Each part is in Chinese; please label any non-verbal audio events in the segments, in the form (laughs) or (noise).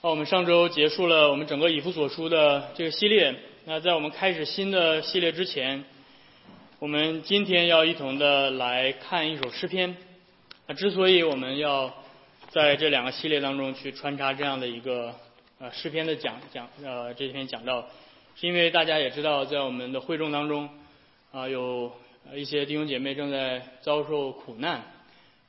那我们上周结束了我们整个以弗所书的这个系列。那在我们开始新的系列之前，我们今天要一同的来看一首诗篇。那之所以我们要在这两个系列当中去穿插这样的一个呃诗篇的讲讲呃这篇讲到，是因为大家也知道，在我们的会众当中啊有一些弟兄姐妹正在遭受苦难。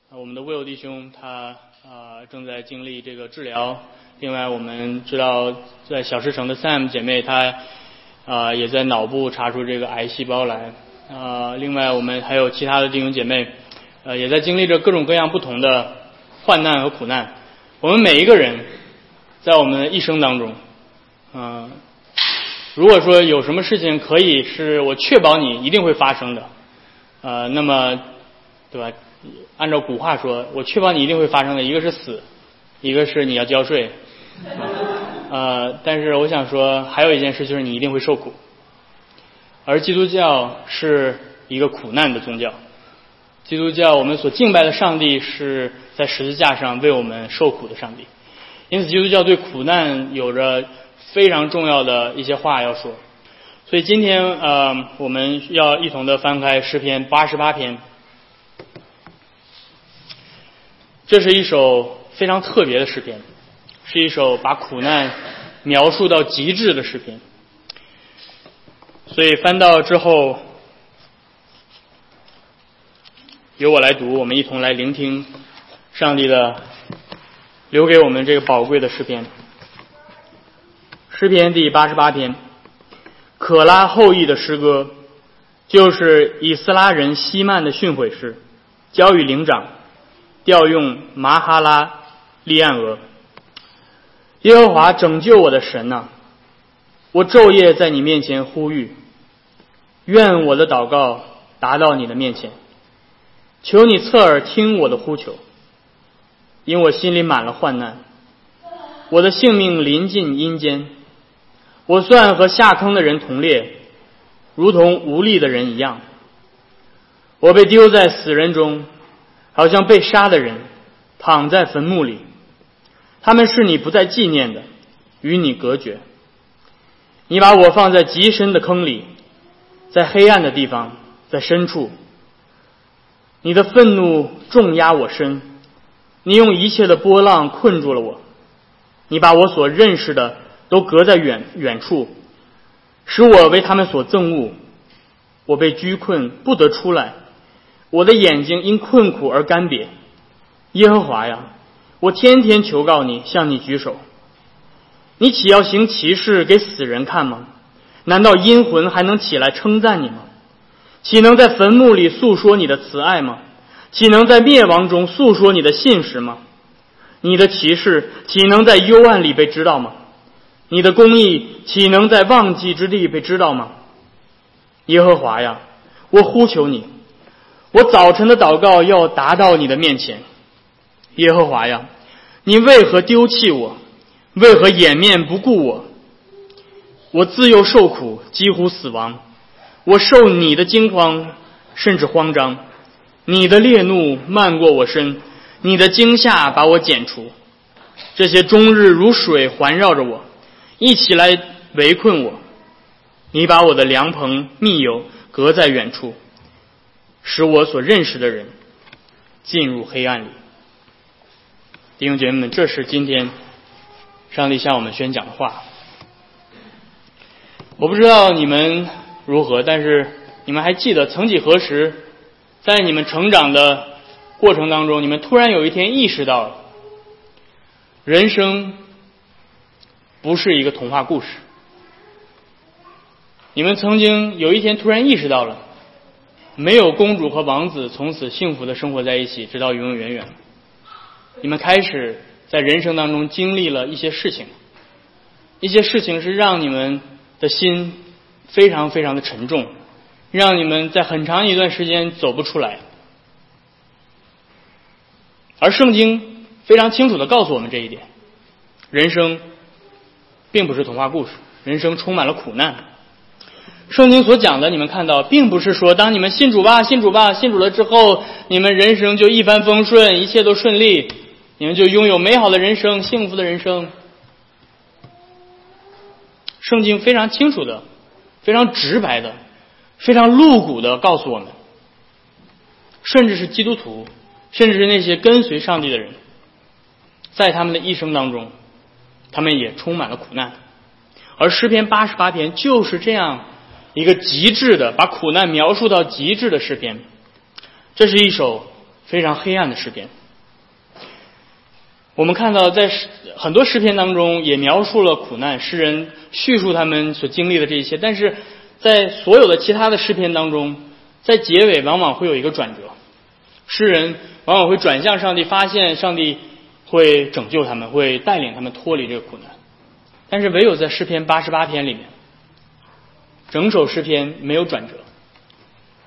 我们的 Will 弟兄他啊正在经历这个治疗。另外，我们知道在小石城的 Sam 姐妹，她啊也在脑部查出这个癌细胞来啊。另外，我们还有其他的弟兄姐妹，呃，也在经历着各种各样不同的患难和苦难。我们每一个人在我们的一生当中，嗯，如果说有什么事情可以是我确保你一定会发生的，呃，那么对吧？按照古话说，我确保你一定会发生的一个是死，一个是你要交税。(laughs) 呃，但是我想说，还有一件事就是你一定会受苦，而基督教是一个苦难的宗教。基督教我们所敬拜的上帝是在十字架上为我们受苦的上帝，因此基督教对苦难有着非常重要的一些话要说。所以今天呃，我们要一同的翻开诗篇八十八篇，这是一首非常特别的诗篇。是一首把苦难描述到极致的诗篇，所以翻到之后，由我来读，我们一同来聆听上帝的留给我们这个宝贵的诗篇。诗篇第八十八篇，可拉后裔的诗歌，就是以斯拉人希曼的训诲诗，交与灵长，调用麻哈拉利安俄。耶和华拯救我的神呐，我昼夜在你面前呼吁，愿我的祷告达到你的面前，求你侧耳听我的呼求，因我心里满了患难，我的性命临近阴间，我算和下坑的人同列，如同无力的人一样，我被丢在死人中，好像被杀的人躺在坟墓里。他们是你不再纪念的，与你隔绝。你把我放在极深的坑里，在黑暗的地方，在深处。你的愤怒重压我身，你用一切的波浪困住了我。你把我所认识的都隔在远远处，使我为他们所憎恶。我被拘困，不得出来。我的眼睛因困苦而干瘪。耶和华呀！我天天求告你，向你举手。你岂要行奇事给死人看吗？难道阴魂还能起来称赞你吗？岂能在坟墓里诉说你的慈爱吗？岂能在灭亡中诉说你的信实吗？你的奇事岂能在幽暗里被知道吗？你的公义岂能在忘记之地被知道吗？耶和华呀，我呼求你，我早晨的祷告要达到你的面前。耶和华呀，你为何丢弃我？为何掩面不顾我？我自幼受苦，几乎死亡。我受你的惊慌，甚至慌张。你的烈怒漫过我身，你的惊吓把我剪除。这些终日如水环绕着我，一起来围困我。你把我的凉棚、密友隔在远处，使我所认识的人进入黑暗里。弟兄姐妹们，这是今天上帝向我们宣讲的话。我不知道你们如何，但是你们还记得，曾几何时，在你们成长的过程当中，你们突然有一天意识到，人生不是一个童话故事。你们曾经有一天突然意识到了，没有公主和王子从此幸福的生活在一起，直到永永远远。你们开始在人生当中经历了一些事情，一些事情是让你们的心非常非常的沉重，让你们在很长一段时间走不出来。而圣经非常清楚的告诉我们这一点：人生并不是童话故事，人生充满了苦难。圣经所讲的，你们看到，并不是说当你们信主吧，信主吧，信主了之后，你们人生就一帆风顺，一切都顺利。你们就拥有美好的人生，幸福的人生。圣经非常清楚的、非常直白的、非常露骨的告诉我们，甚至是基督徒，甚至是那些跟随上帝的人，在他们的一生当中，他们也充满了苦难。而诗篇八十八篇就是这样一个极致的，把苦难描述到极致的诗篇。这是一首非常黑暗的诗篇。我们看到，在很多诗篇当中也描述了苦难，诗人叙述他们所经历的这一切。但是在所有的其他的诗篇当中，在结尾往往会有一个转折，诗人往往会转向上帝，发现上帝会拯救他们，会带领他们脱离这个苦难。但是唯有在诗篇八十八篇里面，整首诗篇没有转折，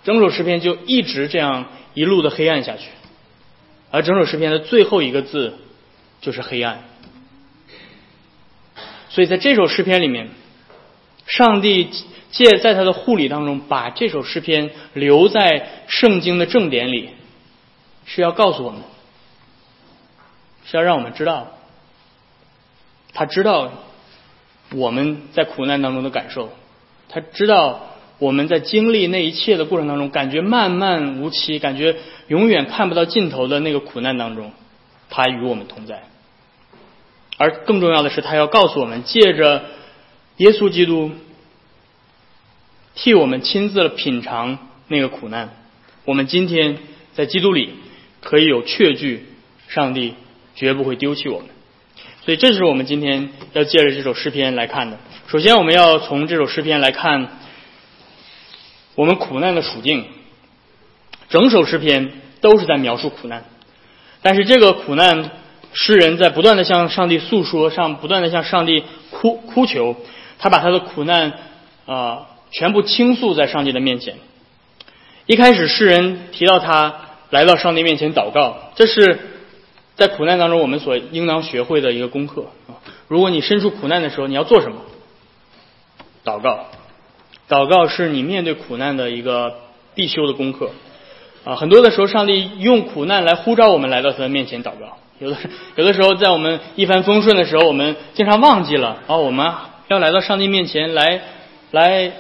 整首诗篇就一直这样一路的黑暗下去，而整首诗篇的最后一个字就是黑暗。所以在这首诗篇里面，上帝借在他的护理当中，把这首诗篇留在圣经的正典里，是要告诉我们，是要让我们知道，他知道。我们在苦难当中的感受，他知道我们在经历那一切的过程当中，感觉漫漫无期，感觉永远看不到尽头的那个苦难当中，他与我们同在。而更重要的是，他要告诉我们，借着耶稣基督替我们亲自品尝那个苦难，我们今天在基督里可以有确据，上帝绝不会丢弃我们。所以，这是我们今天要借着这首诗篇来看的。首先，我们要从这首诗篇来看我们苦难的处境。整首诗篇都是在描述苦难，但是这个苦难，诗人在不断的向上帝诉说，上不断的向上帝哭哭求，他把他的苦难啊全部倾诉在上帝的面前。一开始，诗人提到他来到上帝面前祷告，这是。在苦难当中，我们所应当学会的一个功课啊！如果你身处苦难的时候，你要做什么？祷告，祷告是你面对苦难的一个必修的功课啊！很多的时候，上帝用苦难来呼召我们来到他的面前祷告。有的 (laughs) 有的时候，在我们一帆风顺的时候，我们经常忘记了啊，我们要来到上帝面前来来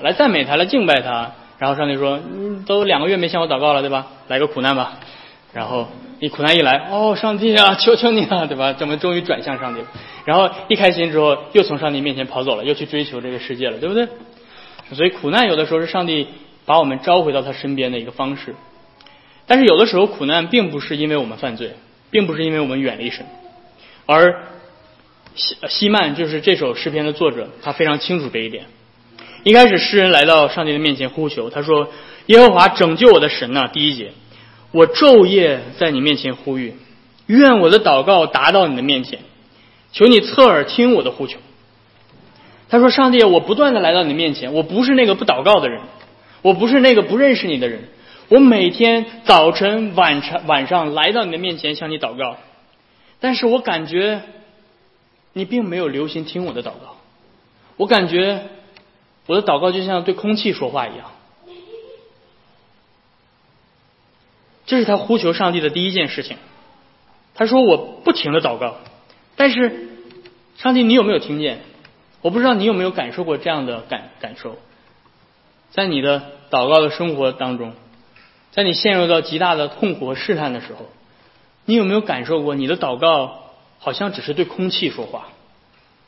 来赞美他，来敬拜他。然后上帝说：“你，都两个月没向我祷告了，对吧？来个苦难吧。”然后。你苦难一来，哦，上帝啊，求求你了，对吧？怎么终于转向上帝了。然后一开心之后，又从上帝面前跑走了，又去追求这个世界了，对不对？所以苦难有的时候是上帝把我们召回到他身边的一个方式。但是有的时候苦难并不是因为我们犯罪，并不是因为我们远离神，而西西曼就是这首诗篇的作者，他非常清楚这一点。一开始诗人来到上帝的面前呼求，他说：“耶和华拯救我的神呐！”第一节。我昼夜在你面前呼吁，愿我的祷告达到你的面前，求你侧耳听我的呼求。他说：“上帝，我不断的来到你面前，我不是那个不祷告的人，我不是那个不认识你的人，我每天早晨、晚上、晚上来到你的面前向你祷告，但是我感觉你并没有留心听我的祷告，我感觉我的祷告就像对空气说话一样。”这是他呼求上帝的第一件事情。他说：“我不停的祷告，但是上帝，你有没有听见？我不知道你有没有感受过这样的感感受，在你的祷告的生活当中，在你陷入到极大的痛苦和试探的时候，你有没有感受过你的祷告好像只是对空气说话？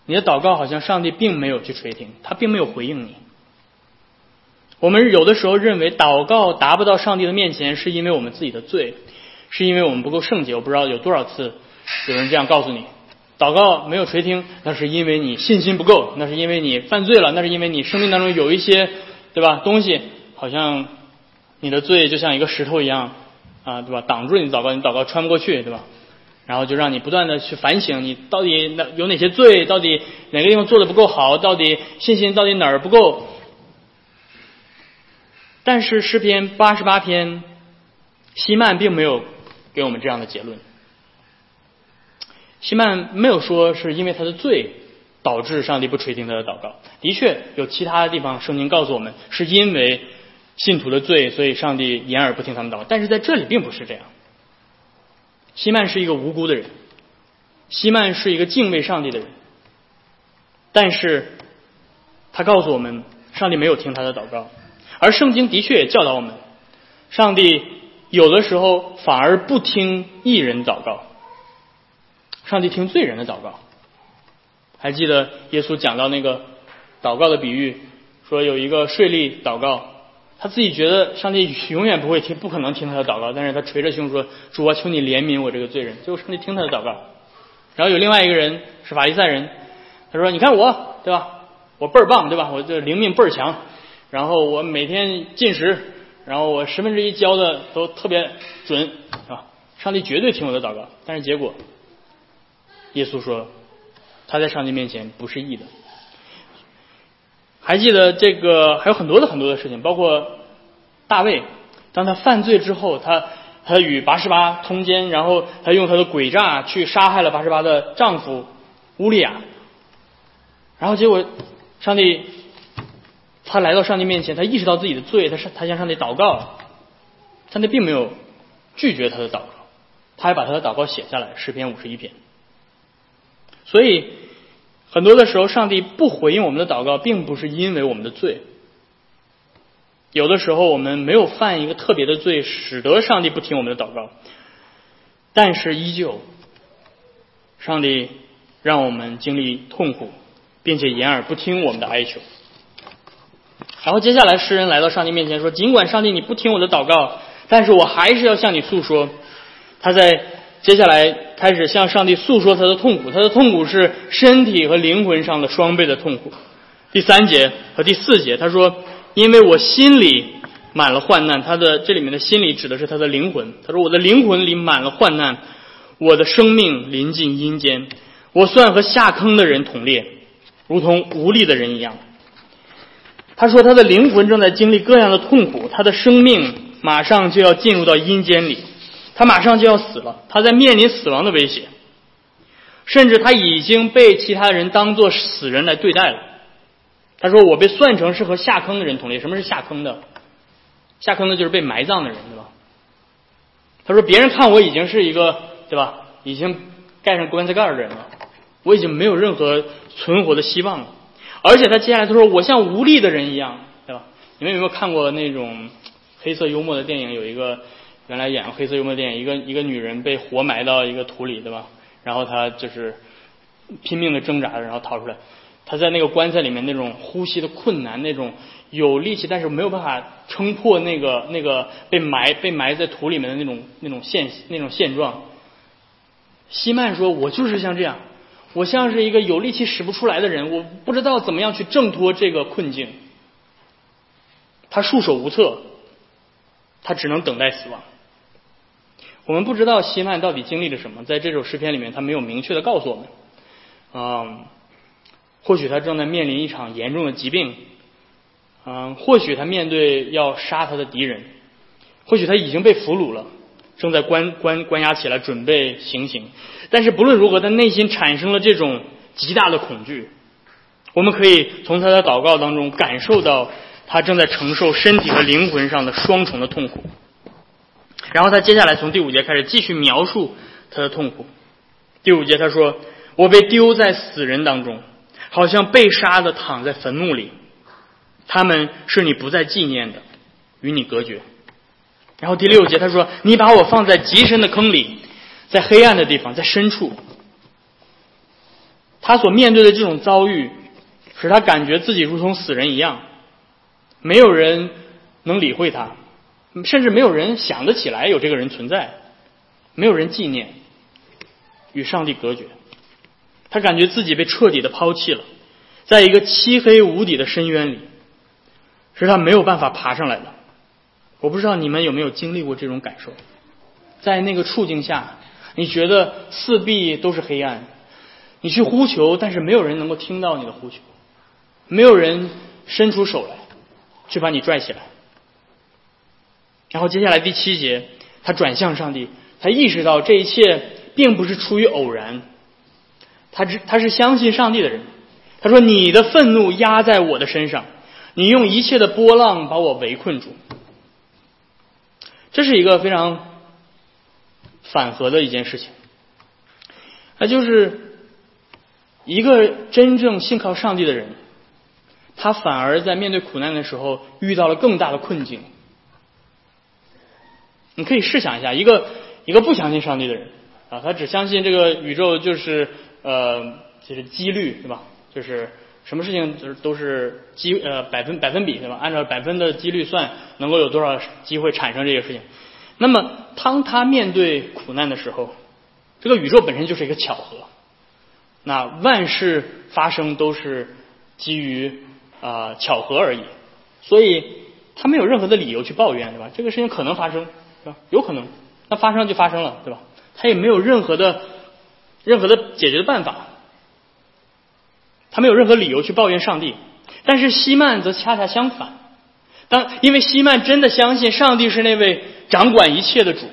你的祷告好像上帝并没有去垂听，他并没有回应你。”我们有的时候认为祷告达不到上帝的面前，是因为我们自己的罪，是因为我们不够圣洁。我不知道有多少次有人这样告诉你，祷告没有垂听，那是因为你信心不够，那是因为你犯罪了，那是因为你生命当中有一些对吧东西，好像你的罪就像一个石头一样啊，对吧？挡住你祷告，你祷告穿不过去，对吧？然后就让你不断的去反省，你到底哪有哪些罪，到底哪个地方做的不够好，到底信心到底哪儿不够。但是诗篇八十八篇，希曼并没有给我们这样的结论。希曼没有说是因为他的罪导致上帝不垂听他的祷告。的确有其他的地方，圣经告诉我们是因为信徒的罪，所以上帝掩耳不听他们祷告。但是在这里并不是这样。希曼是一个无辜的人，希曼是一个敬畏上帝的人，但是他告诉我们，上帝没有听他的祷告，而圣经的确也教导我们，上帝有的时候反而不听艺人祷告，上帝听罪人的祷告。还记得耶稣讲到那个祷告的比喻，说有一个税吏祷告，他自己觉得上帝永远不会听，不可能听他的祷告，但是他捶着胸说：“主啊，求你怜悯我这个罪人。”最后上帝听他的祷告。然后有另外一个人是法利赛人，他说：“你看我，对吧？我倍儿棒，对吧？我这灵命倍儿强，然后我每天进食，然后我十分之一交的都特别准，啊，上帝绝对听我的祷告。但是结果，耶稣说。”他在上帝面前不是义的。还记得这个还有很多的很多的事情，包括大卫，当他犯罪之后，他他与八十八通奸，然后他用他的诡诈去杀害了八十八的丈夫乌利亚，然后结果上帝他来到上帝面前，他意识到自己的罪，他他向上帝祷告，上帝并没有拒绝他的祷告，他还把他的祷告写下来，诗篇五十一篇。所以，很多的时候，上帝不回应我们的祷告，并不是因为我们的罪。有的时候，我们没有犯一个特别的罪，使得上帝不听我们的祷告。但是，依旧，上帝让我们经历痛苦，并且掩耳不听我们的哀求。然后，接下来，诗人来到上帝面前说：“尽管上帝你不听我的祷告，但是我还是要向你诉说。”他在。接下来开始向上帝诉说他的痛苦，他的痛苦是身体和灵魂上的双倍的痛苦。第三节和第四节，他说：“因为我心里满了患难。”他的这里面的心里指的是他的灵魂。他说：“我的灵魂里满了患难，我的生命临近阴间，我算和下坑的人同列，如同无力的人一样。”他说：“他的灵魂正在经历各样的痛苦，他的生命马上就要进入到阴间里。”他马上就要死了，他在面临死亡的威胁，甚至他已经被其他人当做死人来对待了。他说：“我被算成是和下坑的人同列。什么是下坑的？下坑的就是被埋葬的人，对吧？”他说：“别人看我已经是一个，对吧？已经盖上棺材盖的人了，我已经没有任何存活的希望了。而且他接下来他说：我像无力的人一样，对吧？你们有没有看过那种黑色幽默的电影？有一个。”原来演黑色幽默电影，一个一个女人被活埋到一个土里，对吧？然后她就是拼命的挣扎着，然后逃出来。她在那个棺材里面，那种呼吸的困难，那种有力气但是没有办法撑破那个那个被埋被埋在土里面的那种那种现那种现状。希曼说：“我就是像这样，我像是一个有力气使不出来的人，我不知道怎么样去挣脱这个困境。”他束手无策，他只能等待死亡。我们不知道希曼到底经历了什么，在这首诗篇里面，他没有明确的告诉我们。嗯，或许他正在面临一场严重的疾病，嗯，或许他面对要杀他的敌人，或许他已经被俘虏了，正在关关关押起来，准备行刑。但是不论如何，他内心产生了这种极大的恐惧。我们可以从他的祷告当中感受到，他正在承受身体和灵魂上的双重的痛苦。然后他接下来从第五节开始继续描述他的痛苦。第五节他说：“我被丢在死人当中，好像被杀的躺在坟墓里。他们是你不再纪念的，与你隔绝。”然后第六节他说：“你把我放在极深的坑里，在黑暗的地方，在深处。”他所面对的这种遭遇，使他感觉自己如同死人一样，没有人能理会他。甚至没有人想得起来有这个人存在，没有人纪念，与上帝隔绝，他感觉自己被彻底的抛弃了，在一个漆黑无底的深渊里，是他没有办法爬上来的。我不知道你们有没有经历过这种感受，在那个处境下，你觉得四壁都是黑暗，你去呼求，但是没有人能够听到你的呼求，没有人伸出手来去把你拽起来。然后接下来第七节，他转向上帝，他意识到这一切并不是出于偶然，他只他是相信上帝的人。他说：“你的愤怒压在我的身上，你用一切的波浪把我围困住。”这是一个非常反合的一件事情，那就是一个真正信靠上帝的人，他反而在面对苦难的时候遇到了更大的困境。你可以试想一下，一个一个不相信上帝的人啊，他只相信这个宇宙就是呃就是几率对吧？就是什么事情就是都是几呃百分百分比对吧？按照百分的几率算，能够有多少机会产生这个事情？那么当他面对苦难的时候，这个宇宙本身就是一个巧合，那万事发生都是基于啊巧合而已，所以他没有任何的理由去抱怨对吧？这个事情可能发生。吧？有可能，那发生就发生了，对吧？他也没有任何的、任何的解决的办法，他没有任何理由去抱怨上帝。但是希曼则恰恰相反，当因为希曼真的相信上帝是那位掌管一切的主，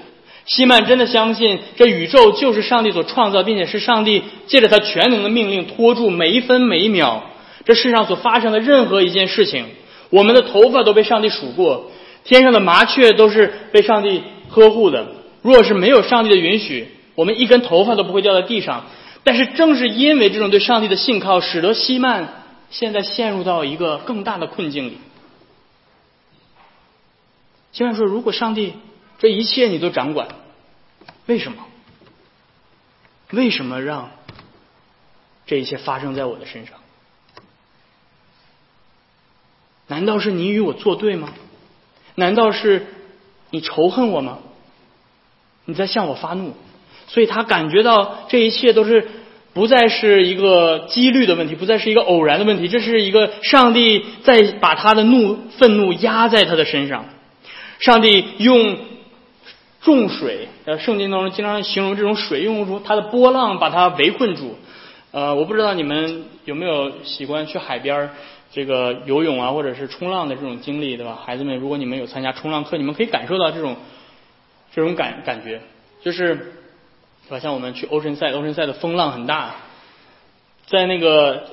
希曼真的相信这宇宙就是上帝所创造，并且是上帝借着他全能的命令拖住每一分每一秒这世上所发生的任何一件事情。我们的头发都被上帝数过。天上的麻雀都是被上帝呵护的。若是没有上帝的允许，我们一根头发都不会掉在地上。但是正是因为这种对上帝的信靠，使得希曼现在陷入到一个更大的困境里。希曼说：“如果上帝这一切你都掌管，为什么？为什么让这一切发生在我的身上？难道是你与我作对吗？”难道是你仇恨我吗？你在向我发怒，所以他感觉到这一切都是不再是一个几率的问题，不再是一个偶然的问题，这是一个上帝在把他的怒愤怒压在他的身上。上帝用重水，呃，圣经当中经常形容这种水，用如它的波浪把它围困住。呃，我不知道你们有没有喜欢去海边儿。这个游泳啊，或者是冲浪的这种经历，对吧？孩子们，如果你们有参加冲浪课，你们可以感受到这种这种感感觉，就是是吧？像我们去欧神赛，欧神赛的风浪很大，在那个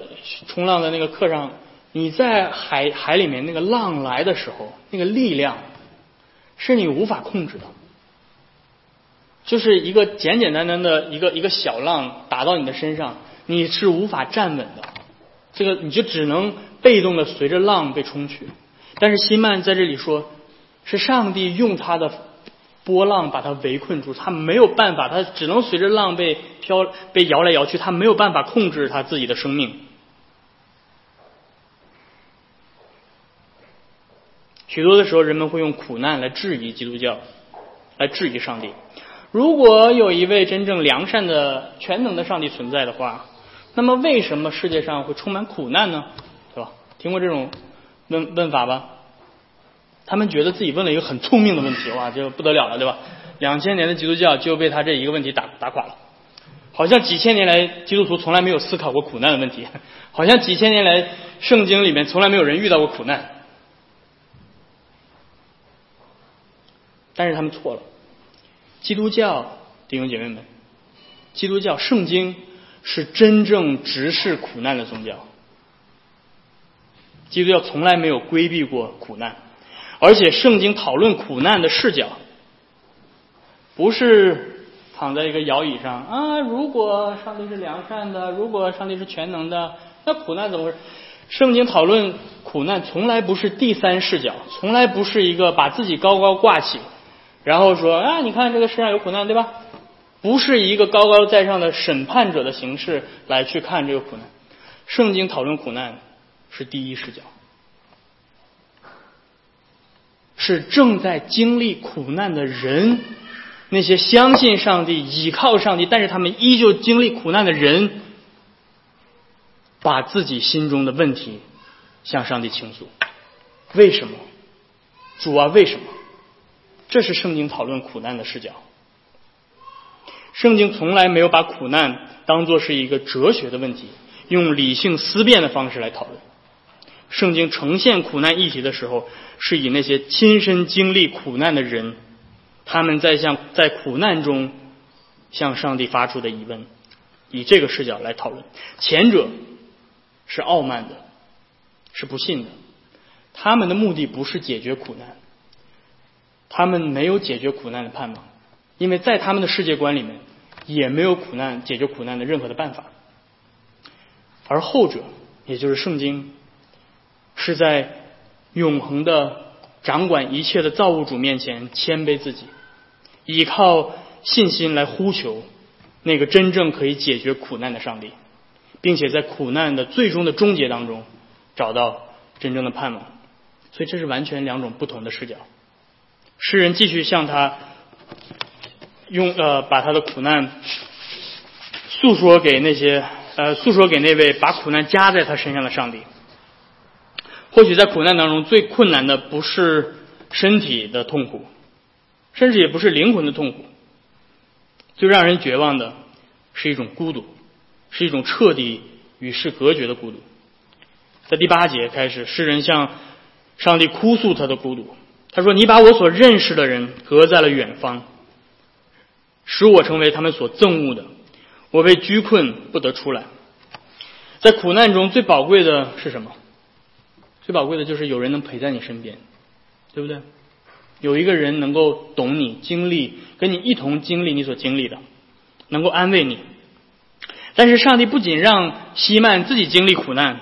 冲浪的那个课上，你在海海里面那个浪来的时候，那个力量是你无法控制的，就是一个简简单单的一个一个小浪打到你的身上，你是无法站稳的，这个你就只能。被动的随着浪被冲去，但是希曼在这里说，是上帝用他的波浪把他围困住，他没有办法，他只能随着浪被飘被摇来摇去，他没有办法控制他自己的生命。许多的时候，人们会用苦难来质疑基督教，来质疑上帝。如果有一位真正良善的全能的上帝存在的话，那么为什么世界上会充满苦难呢？听过这种问问法吧？他们觉得自己问了一个很聪明的问题，哇，就不得了了，对吧？两千年的基督教就被他这一个问题打打垮了。好像几千年来基督徒从来没有思考过苦难的问题，好像几千年来圣经里面从来没有人遇到过苦难。但是他们错了，基督教弟兄姐妹们，基督教圣经是真正直视苦难的宗教。基督教从来没有规避过苦难，而且圣经讨论苦难的视角，不是躺在一个摇椅上啊。如果上帝是良善的，如果上帝是全能的，那苦难怎么回事？圣经讨论苦难从来不是第三视角，从来不是一个把自己高高挂起，然后说啊，你看这个世上有苦难，对吧？不是一个高高在上的审判者的形式来去看这个苦难。圣经讨论苦难。是第一视角，是正在经历苦难的人，那些相信上帝、倚靠上帝，但是他们依旧经历苦难的人，把自己心中的问题向上帝倾诉。为什么？主啊，为什么？这是圣经讨论苦难的视角。圣经从来没有把苦难当作是一个哲学的问题，用理性思辨的方式来讨论。圣经呈现苦难议题的时候，是以那些亲身经历苦难的人，他们在向在苦难中向上帝发出的疑问，以这个视角来讨论。前者是傲慢的，是不信的，他们的目的不是解决苦难，他们没有解决苦难的盼望，因为在他们的世界观里面，也没有苦难解决苦难的任何的办法。而后者，也就是圣经。是在永恒的掌管一切的造物主面前谦卑自己，依靠信心来呼求那个真正可以解决苦难的上帝，并且在苦难的最终的终结当中找到真正的盼望。所以这是完全两种不同的视角。诗人继续向他用呃把他的苦难诉说给那些呃诉说给那位把苦难加在他身上的上帝。或许在苦难当中最困难的不是身体的痛苦，甚至也不是灵魂的痛苦，最让人绝望的是一种孤独，是一种彻底与世隔绝的孤独。在第八节开始，诗人向上帝哭诉他的孤独。他说：“你把我所认识的人隔在了远方，使我成为他们所憎恶的。我被拘困，不得出来。在苦难中最宝贵的是什么？最宝贵的就是有人能陪在你身边，对不对？有一个人能够懂你经历，跟你一同经历你所经历的，能够安慰你。但是上帝不仅让希曼自己经历苦难，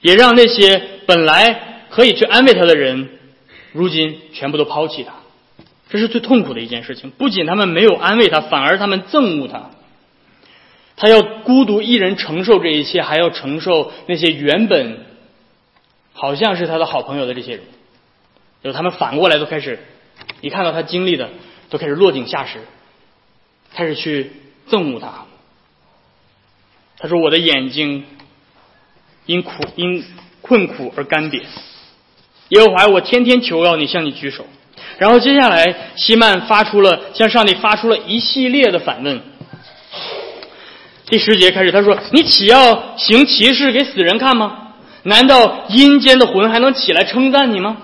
也让那些本来可以去安慰他的人。”如今全部都抛弃他，这是最痛苦的一件事情。不仅他们没有安慰他，反而他们憎恶他。他要孤独一人承受这一切，还要承受那些原本好像是他的好朋友的这些人。就他们反过来都开始，一看到他经历的，都开始落井下石，开始去憎恶他。他说：“我的眼睛因苦因困苦而干瘪。”耶和华，我天天求告你向你举手，然后接下来希曼发出了向上帝发出了一系列的反问。第十节开始，他说：“你岂要行奇事给死人看吗？难道阴间的魂还能起来称赞你吗？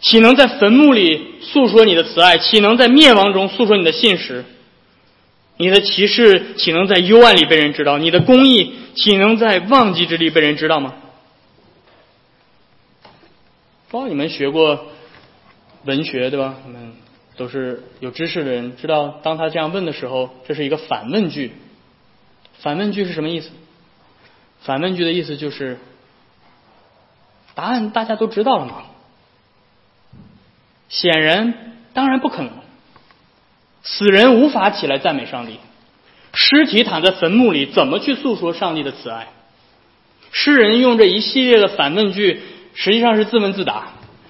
岂能在坟墓里诉说你的慈爱？岂能在灭亡中诉说你的信实？你的奇事岂能在幽暗里被人知道？你的公义岂能在忘记之地被人知道吗？”不知道你们学过文学对吧？你们都是有知识的人，知道当他这样问的时候，这是一个反问句。反问句是什么意思？反问句的意思就是，答案大家都知道了吗？显然，当然不可能。死人无法起来赞美上帝，尸体躺在坟墓里，怎么去诉说上帝的慈爱？诗人用这一系列的反问句。实际上是自问自答，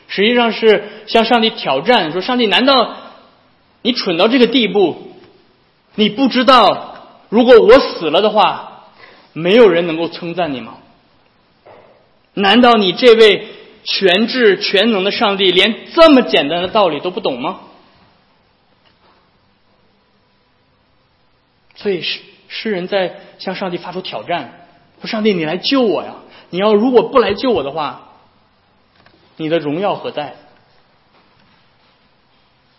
实际上是向上帝挑战，说：“上帝，难道你蠢到这个地步？你不知道，如果我死了的话，没有人能够称赞你吗？难道你这位全智全能的上帝，连这么简单的道理都不懂吗？”所以诗诗人在向上帝发出挑战，说：“上帝，你来救我呀！你要如果不来救我的话。”你的荣耀何在？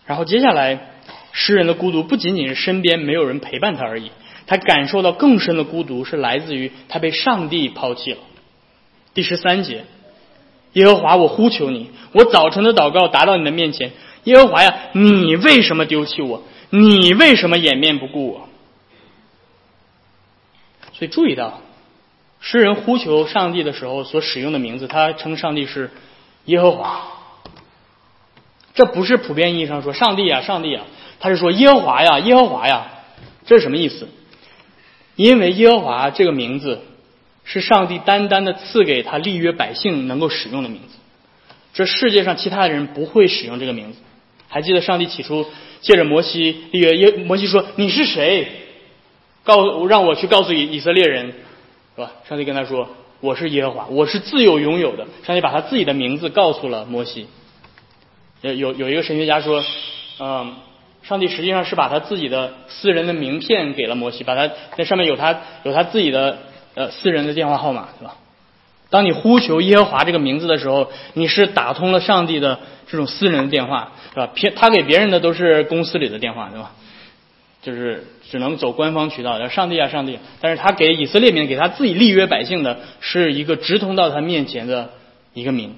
然后接下来，诗人的孤独不仅仅是身边没有人陪伴他而已，他感受到更深的孤独是来自于他被上帝抛弃了。第十三节，耶和华，我呼求你，我早晨的祷告达到你的面前，耶和华呀，你为什么丢弃我？你为什么掩面不顾我？所以注意到，诗人呼求上帝的时候所使用的名字，他称上帝是。耶和华，这不是普遍意义上说上帝啊，上帝啊，他是说耶和华呀，耶和华呀，这是什么意思？因为耶和华这个名字是上帝单单的赐给他立约百姓能够使用的名字，这世界上其他的人不会使用这个名字。还记得上帝起初借着摩西立约，耶摩西说你是谁？告让我去告诉以以色列人，是吧？上帝跟他说。我是耶和华，我是自由拥有的。上帝把他自己的名字告诉了摩西。有有有一个神学家说，嗯，上帝实际上是把他自己的私人的名片给了摩西，把他那上面有他有他自己的呃私人的电话号码，对吧？当你呼求耶和华这个名字的时候，你是打通了上帝的这种私人的电话，是吧？别他给别人的都是公司里的电话，对吧？就是只能走官方渠道，叫上帝啊，上帝！但是他给以色列民，给他自己立约百姓的，是一个直通到他面前的一个名。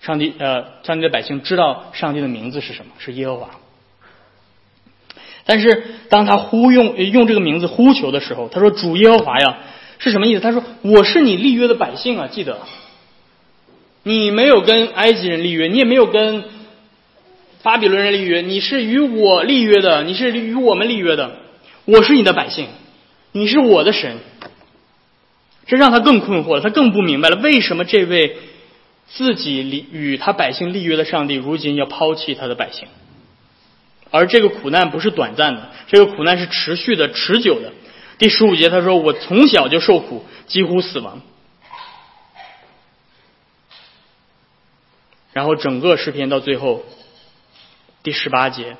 上帝，呃，上帝的百姓知道上帝的名字是什么，是耶和华。但是当他呼用用这个名字呼求的时候，他说：“主耶和华呀，是什么意思？”他说：“我是你立约的百姓啊，记得，你没有跟埃及人立约，你也没有跟巴比伦人立约，你是与我立约的，你是与我们立约的。我是你的百姓，你是我的神。这让他更困惑了，他更不明白了，为什么这位自己立与他百姓立约的上帝，如今要抛弃他的百姓？而这个苦难不是短暂的，这个苦难是持续的、持久的。第十五节他说：“我从小就受苦，几乎死亡。”然后整个诗篇到最后第十八节，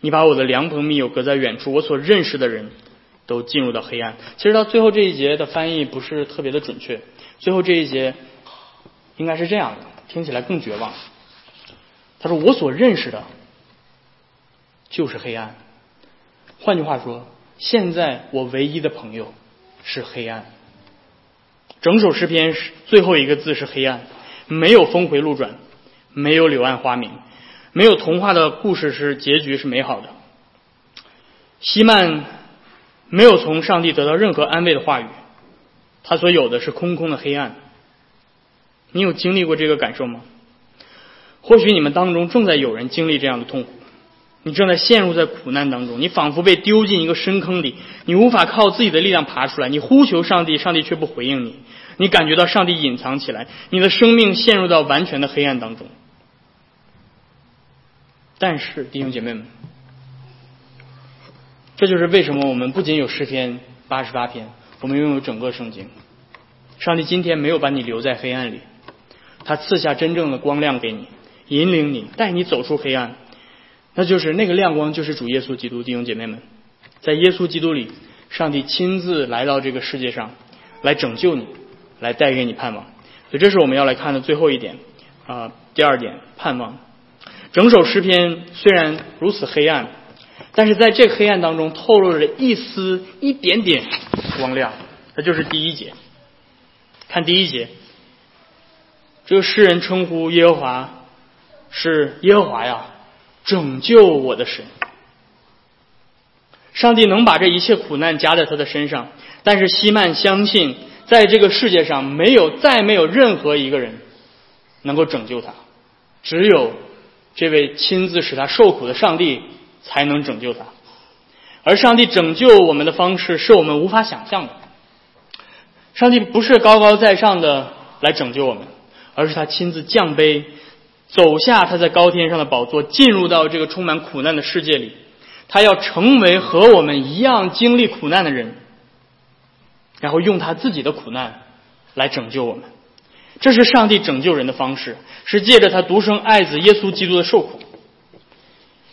你把我的良朋密友隔在远处，我所认识的人都进入到黑暗。其实到最后这一节的翻译不是特别的准确，最后这一节应该是这样的，听起来更绝望。他说：“我所认识的就是黑暗。”换句话说，现在我唯一的朋友是黑暗。整首诗篇是最后一个字是黑暗。没有峰回路转，没有柳暗花明，没有童话的故事是结局是美好的。希曼没有从上帝得到任何安慰的话语，他所有的是空空的黑暗。你有经历过这个感受吗？或许你们当中正在有人经历这样的痛苦，你正在陷入在苦难当中，你仿佛被丢进一个深坑里，你无法靠自己的力量爬出来，你呼求上帝，上帝却不回应你。你感觉到上帝隐藏起来，你的生命陷入到完全的黑暗当中。但是，弟兄姐妹们，这就是为什么我们不仅有诗篇八十八篇，我们拥有整个圣经。上帝今天没有把你留在黑暗里，他赐下真正的光亮给你，引领你，带你走出黑暗。那就是那个亮光，就是主耶稣基督。弟兄姐妹们，在耶稣基督里，上帝亲自来到这个世界上，来拯救你。来带给你盼望，所以这是我们要来看的最后一点啊。第二点，盼望。整首诗篇虽然如此黑暗，但是在这黑暗当中透露着一丝一点点光亮，那就是第一节。看第一节，这个诗人称呼耶和华是耶和华呀，拯救我的神。上帝能把这一切苦难加在他的身上，但是希曼相信。在这个世界上，没有再没有任何一个人能够拯救他，只有这位亲自使他受苦的上帝才能拯救他。而上帝拯救我们的方式是我们无法想象的。上帝不是高高在上的来拯救我们，而是他亲自降卑，走下他在高天上的宝座，进入到这个充满苦难的世界里。他要成为和我们一样经历苦难的人。然后用他自己的苦难来拯救我们，这是上帝拯救人的方式，是借着他独生爱子耶稣基督的受苦。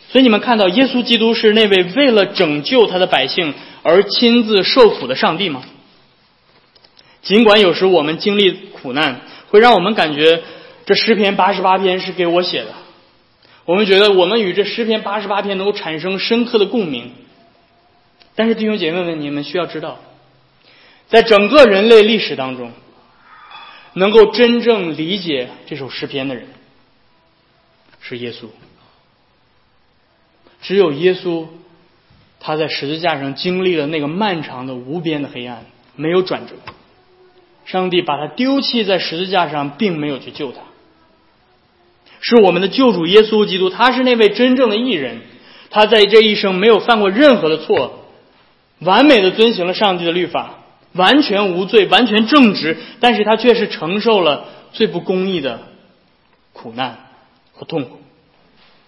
所以你们看到，耶稣基督是那位为了拯救他的百姓而亲自受苦的上帝吗？尽管有时我们经历苦难，会让我们感觉这诗篇八十八篇是给我写的，我们觉得我们与这诗篇八十八篇能够产生深刻的共鸣。但是弟兄姐妹们，你们需要知道。在整个人类历史当中，能够真正理解这首诗篇的人是耶稣。只有耶稣，他在十字架上经历了那个漫长的无边的黑暗，没有转折。上帝把他丢弃在十字架上，并没有去救他。是我们的救主耶稣基督，他是那位真正的艺人。他在这一生没有犯过任何的错，完美的遵行了上帝的律法。完全无罪，完全正直，但是他却是承受了最不公义的苦难和痛苦。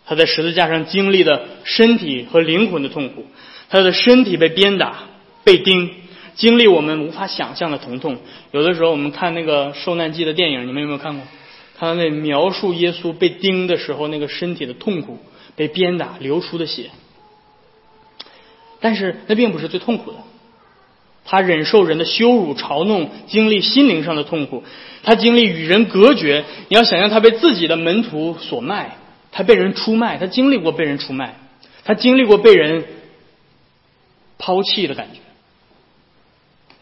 他在十字架上经历的身体和灵魂的痛苦，他的身体被鞭打、被钉，经历我们无法想象的疼痛。有的时候我们看那个受难记的电影，你们有没有看过？他那描述耶稣被钉的时候那个身体的痛苦，被鞭打流出的血。但是那并不是最痛苦的。他忍受人的羞辱、嘲弄，经历心灵上的痛苦。他经历与人隔绝。你要想象他被自己的门徒所卖，他被人出卖，他经历过被人出卖，他经历过被人抛弃的感觉。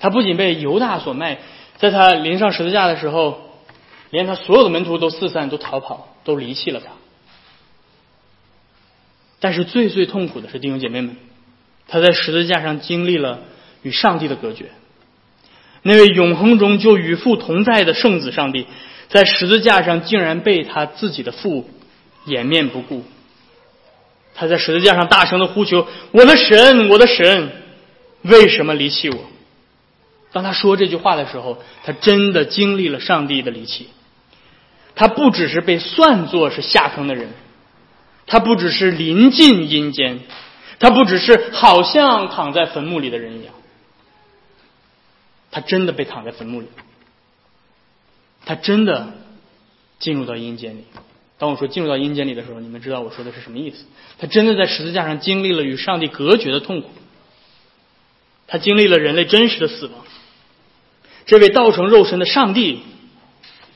他不仅被犹大所卖，在他临上十字架的时候，连他所有的门徒都四散，都逃跑，都离弃了他。但是最最痛苦的是弟兄姐妹们，他在十字架上经历了。与上帝的隔绝，那位永恒中就与父同在的圣子上帝，在十字架上竟然被他自己的父掩面不顾。他在十字架上大声的呼求：“我的神，我的神，为什么离弃我？”当他说这句话的时候，他真的经历了上帝的离弃。他不只是被算作是下坑的人，他不只是临近阴间，他不只是好像躺在坟墓里的人一样，他真的被躺在坟墓里，他真的进入到阴间里。当我说进入到阴间里的时候，你们知道我说的是什么意思？他真的在十字架上经历了与上帝隔绝的痛苦，他经历了人类真实的死亡。这位道成肉身的上帝。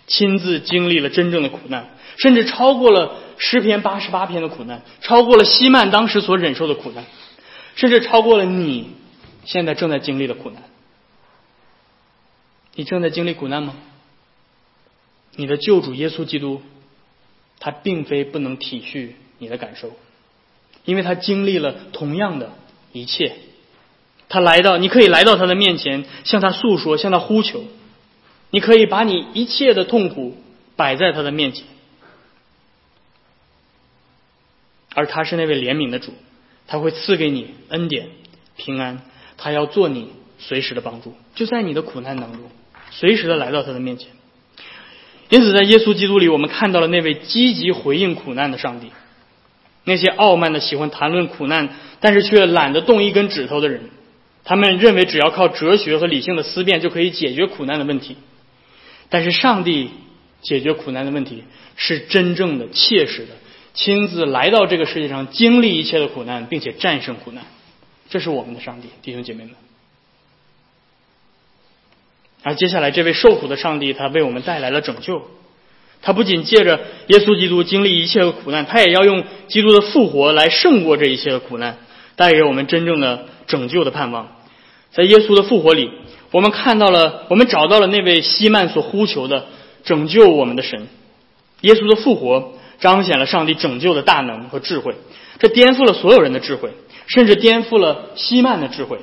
亲自经历了真正的苦难，甚至超过了诗篇八十八篇的苦难，超过了西曼当时所忍受的苦难，甚至超过了你现在正在经历的苦难。你正在经历苦难吗？你的救主耶稣基督，他并非不能体恤你的感受，因为他经历了同样的一切。他来到，你可以来到他的面前，向他诉说，向他呼求。你可以把你一切的痛苦摆在他的面前，而他是那位怜悯的主，他会赐给你恩典、平安，他要做你随时的帮助，就在你的苦难当中，随时的来到他的面前。因此，在耶稣基督里，我们看到了那位积极回应苦难的上帝。那些傲慢的喜欢谈论苦难，但是却懒得动一根指头的人，他们认为只要靠哲学和理性的思辨就可以解决苦难的问题。但是上帝解决苦难的问题是真正的、切实的，亲自来到这个世界上，经历一切的苦难，并且战胜苦难。这是我们的上帝，弟兄姐妹们。而接下来，这位受苦的上帝，他为我们带来了拯救。他不仅借着耶稣基督经历一切的苦难，他也要用基督的复活来胜过这一切的苦难，带给我们真正的拯救的盼望。在耶稣的复活里。我们看到了，我们找到了那位西曼所呼求的拯救我们的神，耶稣的复活彰显了上帝拯救的大能和智慧，这颠覆了所有人的智慧，甚至颠覆了西曼的智慧，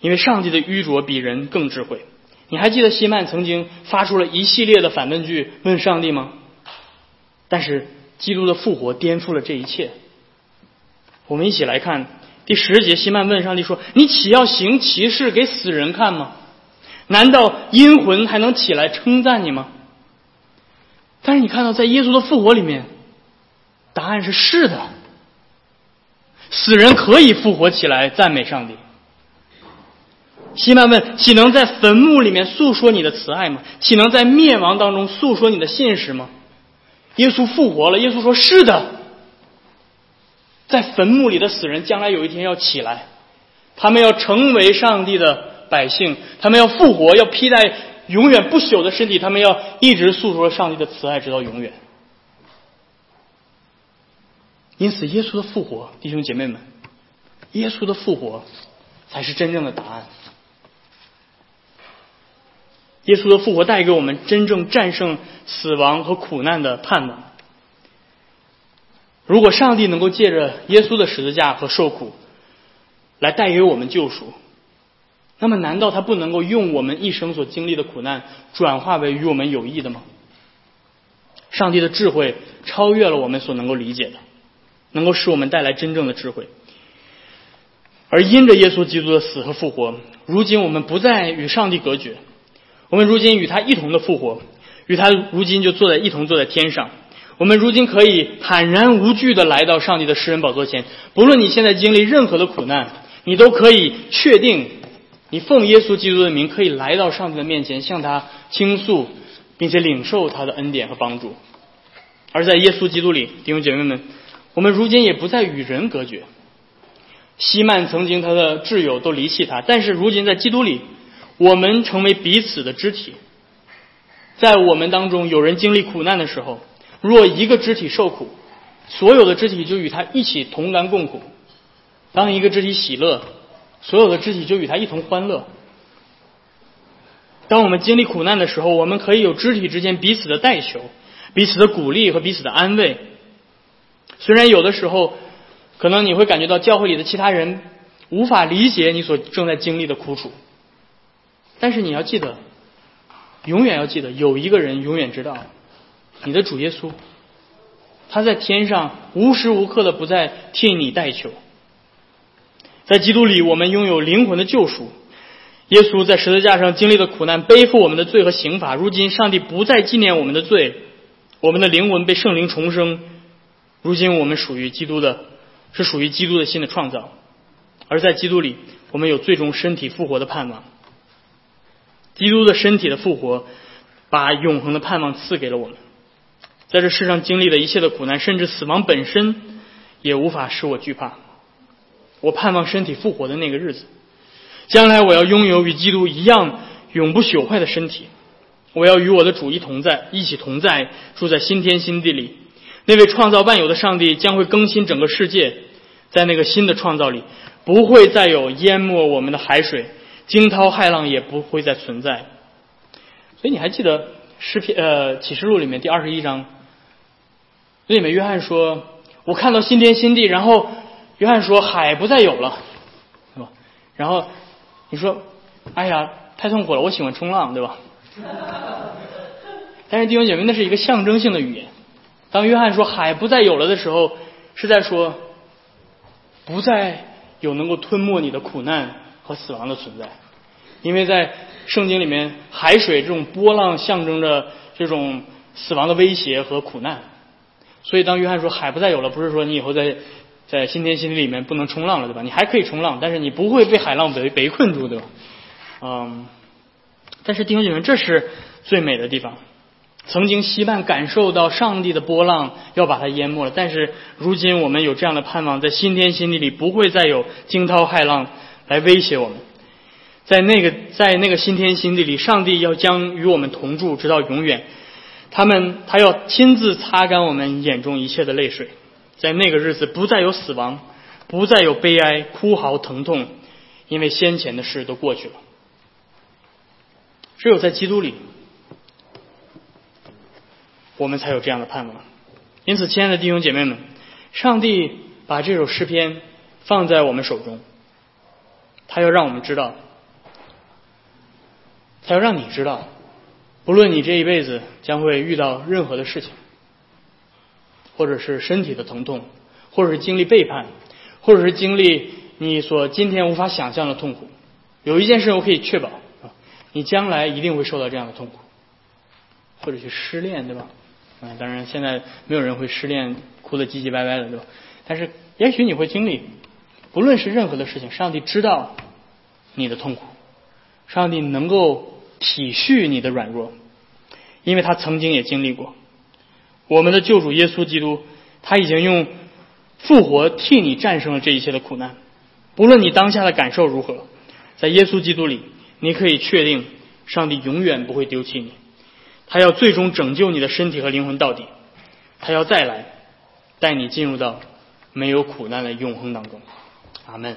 因为上帝的愚拙比人更智慧。你还记得西曼曾经发出了一系列的反问句问上帝吗？但是基督的复活颠覆了这一切。我们一起来看。第十节，西曼问上帝说：“你岂要行奇事给死人看吗？难道阴魂还能起来称赞你吗？”但是你看到，在耶稣的复活里面，答案是是的。死人可以复活起来赞美上帝。西曼问：“岂能在坟墓里面诉说你的慈爱吗？岂能在灭亡当中诉说你的信实吗？”耶稣复活了，耶稣说：“是的。”在坟墓里的死人，将来有一天要起来，他们要成为上帝的百姓，他们要复活，要披戴永远不朽的身体，他们要一直诉说上帝的慈爱，直到永远。因此，耶稣的复活，弟兄姐妹们，耶稣的复活才是真正的答案。耶稣的复活带给我们真正战胜死亡和苦难的盼望。如果上帝能够借着耶稣的十字架和受苦来带给我们救赎，那么难道他不能够用我们一生所经历的苦难转化为与我们有益的吗？上帝的智慧超越了我们所能够理解的，能够使我们带来真正的智慧。而因着耶稣基督的死和复活，如今我们不再与上帝隔绝，我们如今与他一同的复活，与他如今就坐在一同坐在天上。我们如今可以坦然无惧的来到上帝的诗人宝座前，不论你现在经历任何的苦难，你都可以确定，你奉耶稣基督的名可以来到上帝的面前，向他倾诉，并且领受他的恩典和帮助。而在耶稣基督里，弟兄姐妹们，我们如今也不再与人隔绝。西曼曾经他的挚友都离弃他，但是如今在基督里，我们成为彼此的肢体。在我们当中有人经历苦难的时候。若一个肢体受苦，所有的肢体就与他一起同甘共苦；当一个肢体喜乐，所有的肢体就与他一同欢乐。当我们经历苦难的时候，我们可以有肢体之间彼此的代求、彼此的鼓励和彼此的安慰。虽然有的时候，可能你会感觉到教会里的其他人无法理解你所正在经历的苦楚，但是你要记得，永远要记得，有一个人永远知道，你的主耶稣，他在天上无时无刻的不在替你代求。在基督里，我们拥有灵魂的救赎。耶稣在十字架上经历的苦难，背负我们的罪和刑罚。如今，上帝不再纪念我们的罪，我们的灵魂被圣灵重生。如今，我们属于基督的，是属于基督的新的创造。而在基督里，我们有最终身体复活的盼望。基督的身体的复活，把永恒的盼望赐给了我们。在这世上经历的一切的苦难，甚至死亡本身，也无法使我惧怕。我盼望身体复活的那个日子，将来我要拥有与基督一样永不朽坏的身体。我要与我的主一同在，一起同在，住在新天新地里。那位创造万有的上帝将会更新整个世界，在那个新的创造里，不会再有淹没我们的海水，惊涛骇浪也不会再存在。所以你还记得诗篇呃启示录里面第二十一章，那里面约翰说：“我看到新天新地，然后。”约翰说：“海不再有了，对吧？然后你说：‘哎呀，太痛苦了！’我喜欢冲浪，对吧？(laughs) 但是弟兄姐妹，那是一个象征性的语言。当约翰说‘海不再有了’的时候，是在说不再有能够吞没你的苦难和死亡的存在。因为在圣经里面，海水这种波浪象征着这种死亡的威胁和苦难。所以当约翰说‘海不再有了’，不是说你以后在……在新天新地里面不能冲浪了，对吧？你还可以冲浪，但是你不会被海浪围围困住，对吧？嗯，但是弟兄姐妹，这是最美的地方。曾经希望感受到上帝的波浪要把它淹没了，但是如今我们有这样的盼望，在新天新地里不会再有惊涛骇浪来威胁我们。在那个在那个新天新地里，上帝要将与我们同住，直到永远。他们他要亲自擦干我们眼中一切的泪水。在那个日子，不再有死亡，不再有悲哀、哭嚎、疼痛，因为先前的事都过去了。只有在基督里，我们才有这样的盼望。因此，亲爱的弟兄姐妹们，上帝把这首诗篇放在我们手中，他要让我们知道，他要让你知道，不论你这一辈子将会遇到任何的事情。或者是身体的疼痛，或者是经历背叛，或者是经历你所今天无法想象的痛苦。有一件事我可以确保，你将来一定会受到这样的痛苦，或者去失恋，对吧？啊，当然现在没有人会失恋哭得唧唧歪歪的，对吧？但是也许你会经历，不论是任何的事情，上帝知道你的痛苦，上帝能够体恤你的软弱，因为他曾经也经历过。我们的救主耶稣基督，他已经用复活替你战胜了这一切的苦难。不论你当下的感受如何，在耶稣基督里，你可以确定，上帝永远不会丢弃你。他要最终拯救你的身体和灵魂到底。他要再来，带你进入到没有苦难的永恒当中。阿门。